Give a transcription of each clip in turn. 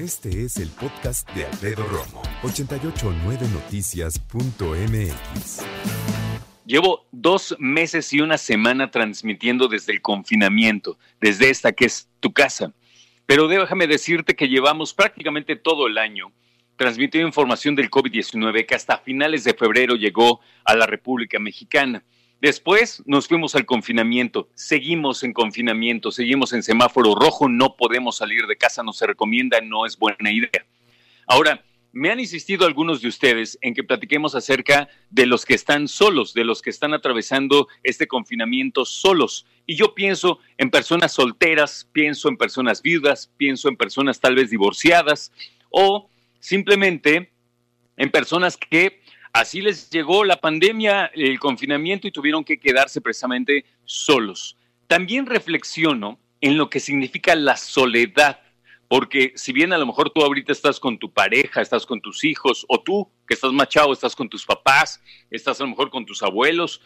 Este es el podcast de Alfredo Romo, 889noticias.mx. Llevo dos meses y una semana transmitiendo desde el confinamiento, desde esta que es tu casa. Pero déjame decirte que llevamos prácticamente todo el año transmitiendo información del COVID-19 que hasta finales de febrero llegó a la República Mexicana. Después nos fuimos al confinamiento, seguimos en confinamiento, seguimos en semáforo rojo, no podemos salir de casa, no se recomienda, no es buena idea. Ahora, me han insistido algunos de ustedes en que platiquemos acerca de los que están solos, de los que están atravesando este confinamiento solos. Y yo pienso en personas solteras, pienso en personas viudas, pienso en personas tal vez divorciadas o simplemente en personas que Así les llegó la pandemia, el confinamiento y tuvieron que quedarse precisamente solos. También reflexiono en lo que significa la soledad, porque si bien a lo mejor tú ahorita estás con tu pareja, estás con tus hijos, o tú que estás machado, estás con tus papás, estás a lo mejor con tus abuelos,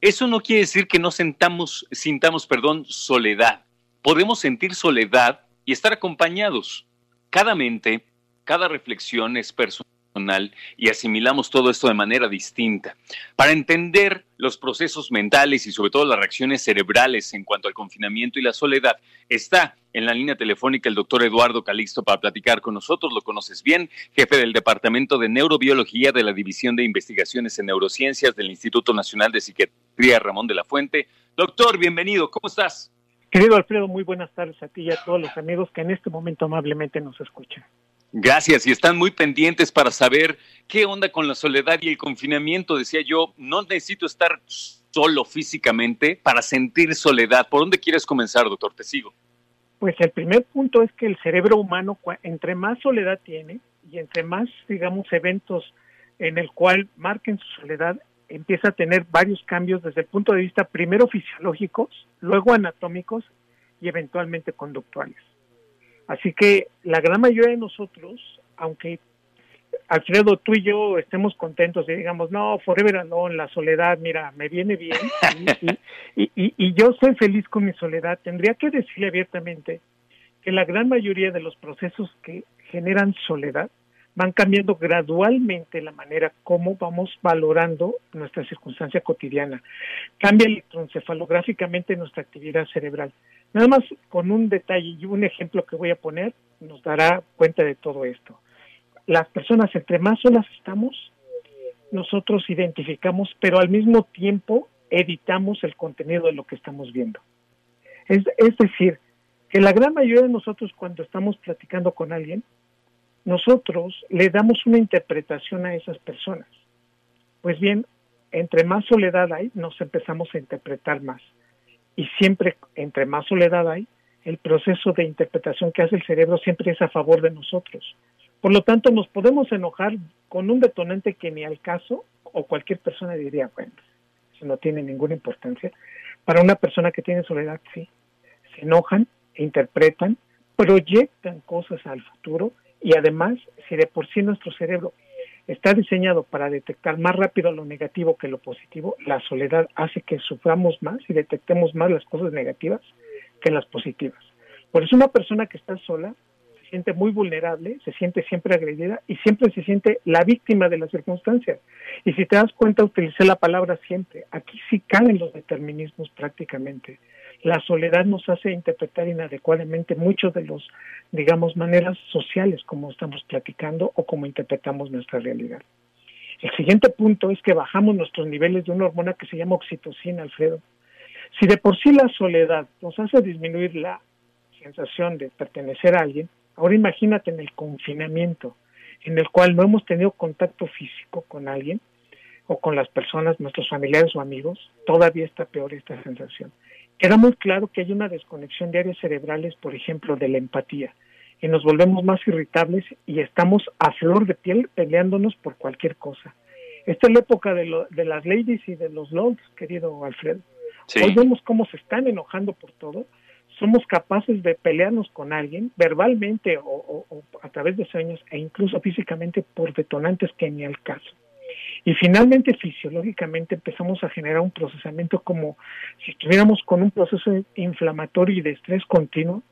eso no quiere decir que no sentamos, sintamos, perdón, soledad. Podemos sentir soledad y estar acompañados. Cada mente, cada reflexión es personal y asimilamos todo esto de manera distinta. Para entender los procesos mentales y sobre todo las reacciones cerebrales en cuanto al confinamiento y la soledad, está en la línea telefónica el doctor Eduardo Calixto para platicar con nosotros. Lo conoces bien, jefe del Departamento de Neurobiología de la División de Investigaciones en Neurociencias del Instituto Nacional de Psiquiatría Ramón de la Fuente. Doctor, bienvenido, ¿cómo estás? Querido Alfredo, muy buenas tardes a ti y a todos los amigos que en este momento amablemente nos escuchan. Gracias, y están muy pendientes para saber qué onda con la soledad y el confinamiento. Decía yo, no necesito estar solo físicamente para sentir soledad. ¿Por dónde quieres comenzar, doctor? Te sigo. Pues el primer punto es que el cerebro humano, entre más soledad tiene y entre más, digamos, eventos en el cual marquen su soledad, empieza a tener varios cambios desde el punto de vista primero fisiológicos, luego anatómicos y eventualmente conductuales. Así que la gran mayoría de nosotros, aunque Alfredo, tú y yo estemos contentos y digamos, no, forever alone, la soledad, mira, me viene bien y, y, yo soy feliz con mi soledad, tendría que decirle abiertamente que la gran mayoría de los procesos que generan soledad van cambiando gradualmente la manera como vamos valorando nuestra circunstancia cotidiana. Cambia electroencefalográficamente nuestra actividad cerebral. Nada más con un detalle y un ejemplo que voy a poner nos dará cuenta de todo esto. Las personas entre más solas estamos, nosotros identificamos, pero al mismo tiempo editamos el contenido de lo que estamos viendo. Es, es decir, que la gran mayoría de nosotros cuando estamos platicando con alguien, nosotros le damos una interpretación a esas personas. Pues bien, entre más soledad hay, nos empezamos a interpretar más. Y siempre, entre más soledad hay, el proceso de interpretación que hace el cerebro siempre es a favor de nosotros. Por lo tanto, nos podemos enojar con un detonante que ni al caso, o cualquier persona diría, bueno, eso no tiene ninguna importancia. Para una persona que tiene soledad, sí. Se enojan, interpretan, proyectan cosas al futuro y además, si de por sí nuestro cerebro está diseñado para detectar más rápido lo negativo que lo positivo, la soledad hace que suframos más y detectemos más las cosas negativas que las positivas. Por eso una persona que está sola se siente muy vulnerable, se siente siempre agredida y siempre se siente la víctima de las circunstancias. Y si te das cuenta, utilicé la palabra siempre. Aquí sí caen los determinismos prácticamente la soledad nos hace interpretar inadecuadamente muchos de los, digamos, maneras sociales como estamos platicando o como interpretamos nuestra realidad. El siguiente punto es que bajamos nuestros niveles de una hormona que se llama oxitocina, Alfredo. Si de por sí la soledad nos hace disminuir la sensación de pertenecer a alguien, ahora imagínate en el confinamiento, en el cual no hemos tenido contacto físico con alguien o con las personas, nuestros familiares o amigos, todavía está peor esta sensación queda muy claro que hay una desconexión de áreas cerebrales, por ejemplo, de la empatía, y nos volvemos más irritables y estamos a flor de piel peleándonos por cualquier cosa. Esta es la época de, de las ladies y de los lords, querido Alfredo. Hoy vemos cómo se están enojando por todo. Somos capaces de pelearnos con alguien verbalmente o a través de sueños e incluso físicamente por detonantes que ni al caso. Y finalmente, fisiológicamente, empezamos a generar un procesamiento como si estuviéramos con un proceso inflamatorio y de estrés continuo,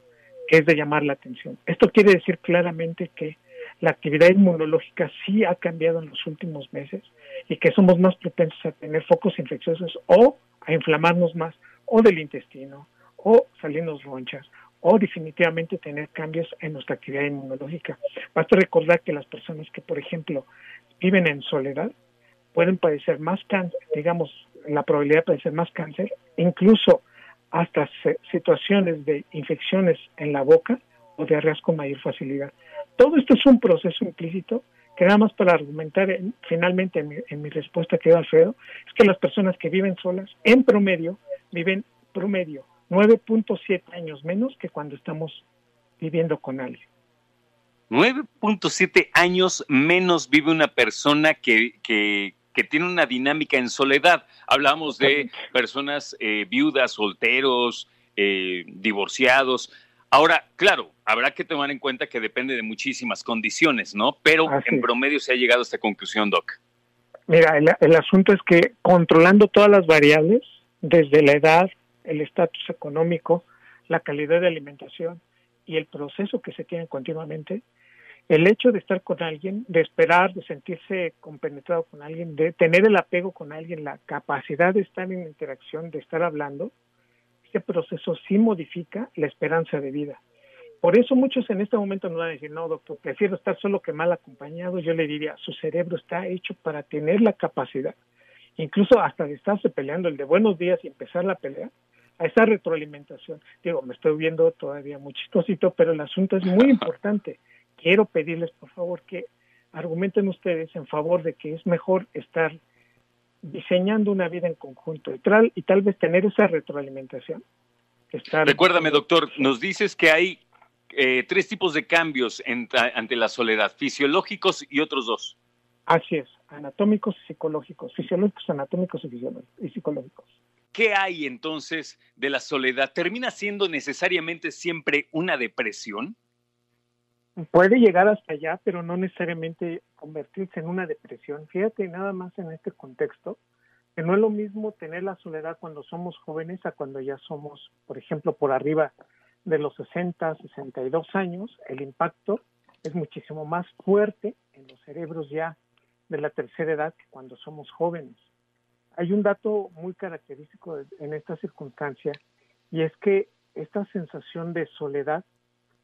que es de llamar la atención. Esto quiere decir claramente que la actividad inmunológica sí ha cambiado en los últimos meses y que somos más propensos a tener focos infecciosos o a inflamarnos más o del intestino o salirnos ronchas o definitivamente tener cambios en nuestra actividad inmunológica. Basta recordar que las personas que, por ejemplo, viven en soledad pueden padecer más cáncer, digamos, la probabilidad de padecer más cáncer, incluso hasta situaciones de infecciones en la boca o diarreas con mayor facilidad. Todo esto es un proceso implícito que nada más para argumentar finalmente en mi, en mi respuesta que Alfredo, es que las personas que viven solas, en promedio, viven promedio 9.7 años menos que cuando estamos viviendo con alguien. 9.7 años menos vive una persona que, que, que, tiene una dinámica en soledad. Hablamos de personas eh, viudas, solteros, eh, divorciados. Ahora, claro, habrá que tomar en cuenta que depende de muchísimas condiciones, ¿no? Pero en promedio se ha llegado a esta conclusión, Doc. Mira, el, el asunto es que controlando todas las variables, desde la edad, el estatus económico, la calidad de alimentación y el proceso que se tiene continuamente, el hecho de estar con alguien, de esperar, de sentirse compenetrado con alguien, de tener el apego con alguien, la capacidad de estar en interacción, de estar hablando, ese proceso sí modifica la esperanza de vida. Por eso muchos en este momento no van a decir, no, doctor, prefiero estar solo que mal acompañado. Yo le diría, su cerebro está hecho para tener la capacidad, incluso hasta de estarse peleando el de buenos días y empezar la pelea, a esa retroalimentación. Digo, me estoy viendo todavía muy chistosito, pero el asunto es muy importante. Quiero pedirles, por favor, que argumenten ustedes en favor de que es mejor estar diseñando una vida en conjunto y tal, y tal vez tener esa retroalimentación. Recuérdame, doctor, nos dices que hay eh, tres tipos de cambios ante la soledad, fisiológicos y otros dos. Así es, anatómicos y psicológicos, fisiológicos, anatómicos y, y psicológicos. ¿Qué hay entonces de la soledad? ¿Termina siendo necesariamente siempre una depresión? Puede llegar hasta allá, pero no necesariamente convertirse en una depresión. Fíjate nada más en este contexto, que no es lo mismo tener la soledad cuando somos jóvenes a cuando ya somos, por ejemplo, por arriba de los 60, 62 años, el impacto es muchísimo más fuerte en los cerebros ya de la tercera edad que cuando somos jóvenes. Hay un dato muy característico en esta circunstancia y es que esta sensación de soledad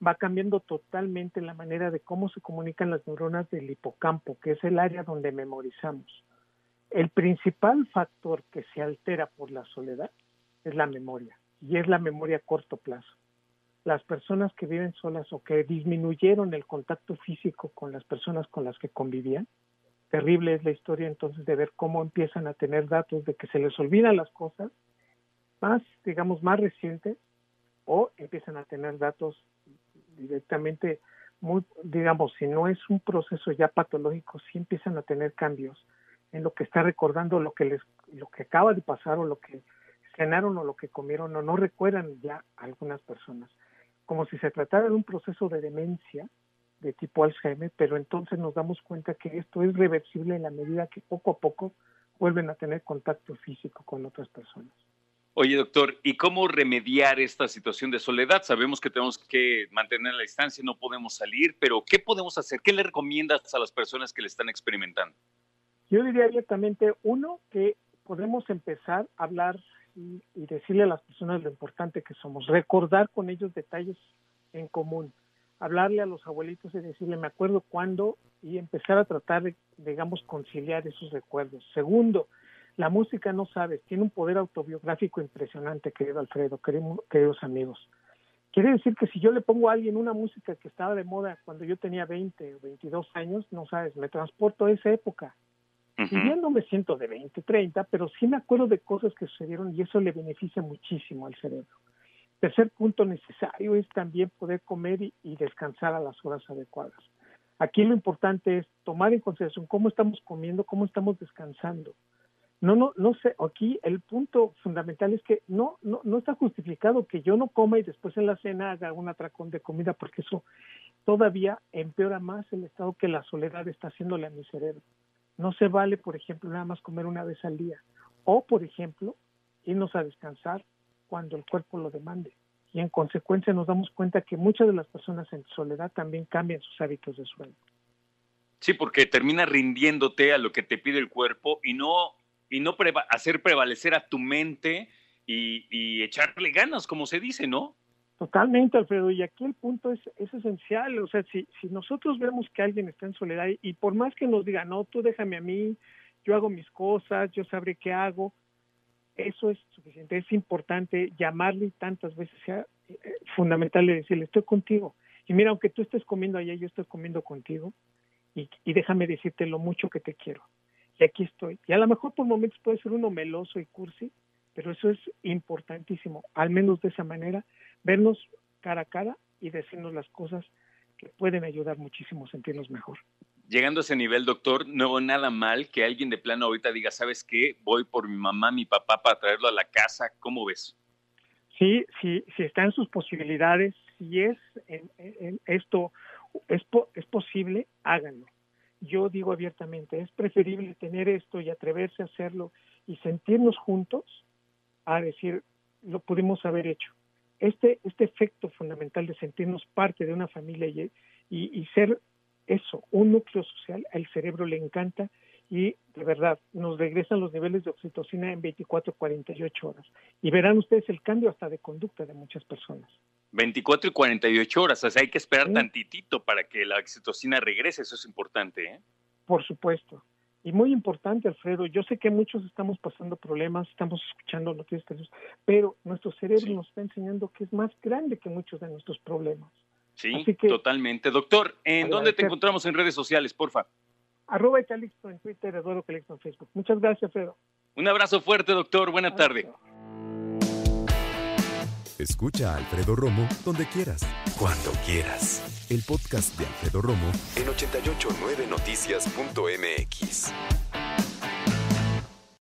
va cambiando totalmente la manera de cómo se comunican las neuronas del hipocampo, que es el área donde memorizamos. El principal factor que se altera por la soledad es la memoria, y es la memoria a corto plazo. Las personas que viven solas o que disminuyeron el contacto físico con las personas con las que convivían, terrible es la historia entonces de ver cómo empiezan a tener datos de que se les olvidan las cosas más, digamos, más recientes o empiezan a tener datos directamente muy, digamos, si no es un proceso ya patológico, sí empiezan a tener cambios en lo que está recordando lo que les, lo que acaba de pasar o lo que cenaron o lo que comieron o no recuerdan ya algunas personas, como si se tratara de un proceso de demencia de tipo Alzheimer, pero entonces nos damos cuenta que esto es reversible en la medida que poco a poco vuelven a tener contacto físico con otras personas. Oye, doctor, ¿y cómo remediar esta situación de soledad? Sabemos que tenemos que mantener la distancia, no podemos salir, pero ¿qué podemos hacer? ¿Qué le recomiendas a las personas que le están experimentando? Yo diría directamente, uno, que podemos empezar a hablar y, y decirle a las personas lo importante que somos, recordar con ellos detalles en común hablarle a los abuelitos y decirle, me acuerdo cuándo, y empezar a tratar de, digamos, conciliar esos recuerdos. Segundo, la música, no sabes, tiene un poder autobiográfico impresionante, querido Alfredo, queridos amigos. Quiere decir que si yo le pongo a alguien una música que estaba de moda cuando yo tenía 20 o 22 años, no sabes, me transporto a esa época. Y ya no me siento de 20, 30, pero sí me acuerdo de cosas que sucedieron y eso le beneficia muchísimo al cerebro. Tercer punto necesario es también poder comer y, descansar a las horas adecuadas. Aquí lo importante es tomar en consideración cómo estamos comiendo, cómo estamos descansando. No, no, no sé, aquí el punto fundamental es que no, no, no está justificado que yo no coma y después en la cena haga un atracón de comida, porque eso todavía empeora más el estado que la soledad está haciéndole a mi cerebro. No se vale, por ejemplo, nada más comer una vez al día. O, por ejemplo, irnos a descansar cuando el cuerpo lo demande. y en consecuencia nos damos cuenta que muchas de las personas en soledad también cambian sus hábitos de sueño. Sí, porque termina rindiéndote a lo que te pide el cuerpo y no, y no hacer prevalecer a tu mente y, echarle ganas, como se dice, ¿no? Totalmente, Alfredo. Y aquí el punto es, es esencial. O sea, si, si nosotros vemos que alguien está en soledad y por más que nos diga, no, tú déjame a mí, yo hago mis cosas, yo sabré qué hago, eso es suficiente. Es importante llamarle tantas veces, sea eh, fundamental decirle, estoy contigo. Y mira, aunque tú estés comiendo allá, yo estoy comiendo contigo y déjame decirte lo mucho que te quiero. Y aquí estoy. Y a lo mejor por momentos puede ser uno meloso y cursi, pero eso es importantísimo, al menos de esa manera, vernos cara a cara y decirnos las cosas que pueden ayudar muchísimo a sentirnos mejor. Llegando a ese nivel, doctor, no veo nada mal que alguien de plano ahorita diga, ¿sabes qué? Voy por mi mamá, mi papá para traerlo a la casa. ¿Cómo ves? Sí, sí, si está en sus posibilidades, si es en, esto es, es posible, háganlo. Yo digo abiertamente, es preferible tener esto y atreverse a hacerlo y sentirnos juntos a decir, lo pudimos haber hecho. Este, este efecto fundamental de sentirnos parte de una familia y, y, ser eso, un núcleo social, al cerebro le encanta y de verdad nos regresan los niveles de oxitocina en 24, 48 horas. Y verán ustedes el cambio hasta de conducta de muchas personas. 24 y 48 horas, o sea, hay que esperar tantitito para que la oxitocina regrese, eso es importante. ¿eh? Por supuesto. Y muy importante, Alfredo, yo sé que muchos estamos pasando problemas, estamos escuchando noticias, pero nuestro cerebro nos está enseñando que es más grande que muchos de nuestros problemas. Sí, totalmente. Doctor, ¿en dónde te encontramos en redes sociales, porfa? Arroba Calixto en Twitter, Eduardo Calixto en Facebook. Muchas gracias, Alfredo. Un abrazo fuerte, doctor. Buena tarde. Escucha a Alfredo Romo donde quieras, cuando quieras. El podcast de Alfredo Romo en 889noticias.mx.